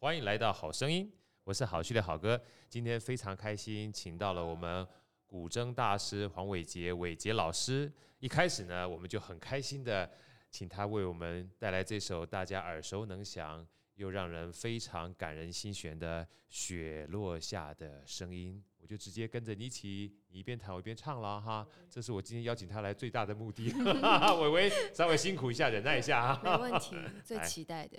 欢迎来到好声音，我是好趣的好哥。今天非常开心，请到了我们古筝大师黄伟杰伟杰老师。一开始呢，我们就很开心的请他为我们带来这首大家耳熟能详又让人非常感人心弦的《雪落下的声音》。我就直接跟着你一起，你一边弹我一边唱了哈。这是我今天邀请他来最大的目的。伟伟稍微辛苦一下，忍耐一下哈。没问题，最 期待的。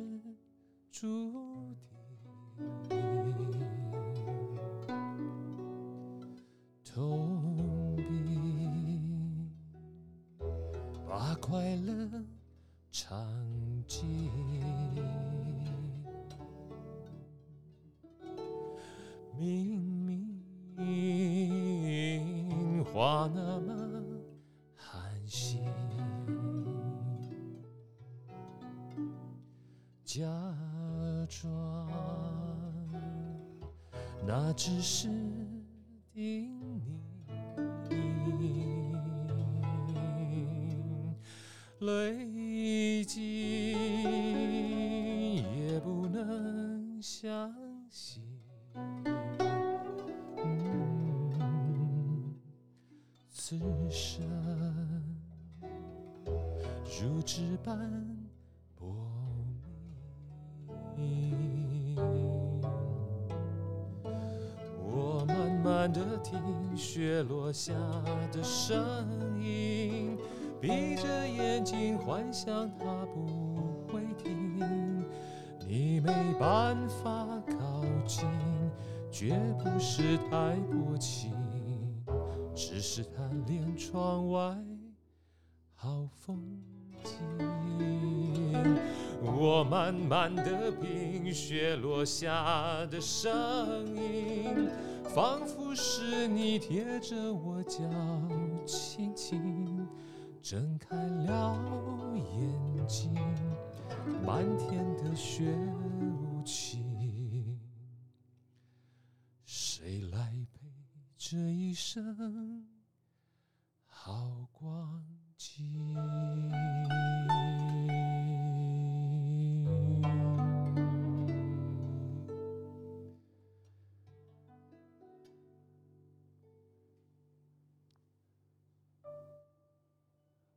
注定，痛并把快乐尝尽，明明话那么寒心。假装那只是叮咛，泪尽也不能相信，此生如纸般薄。我慢慢的听雪落下的声音，闭着眼睛幻想它不会停。你没办法靠近，绝不是太薄情，只是贪恋窗外好风景。我慢慢的品雪落下的声音，仿佛是你贴着我脚轻轻睁开了眼睛，漫天的雪无情，谁来陪这一生？好光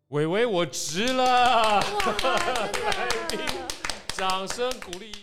伟伟，我值了！掌声鼓励。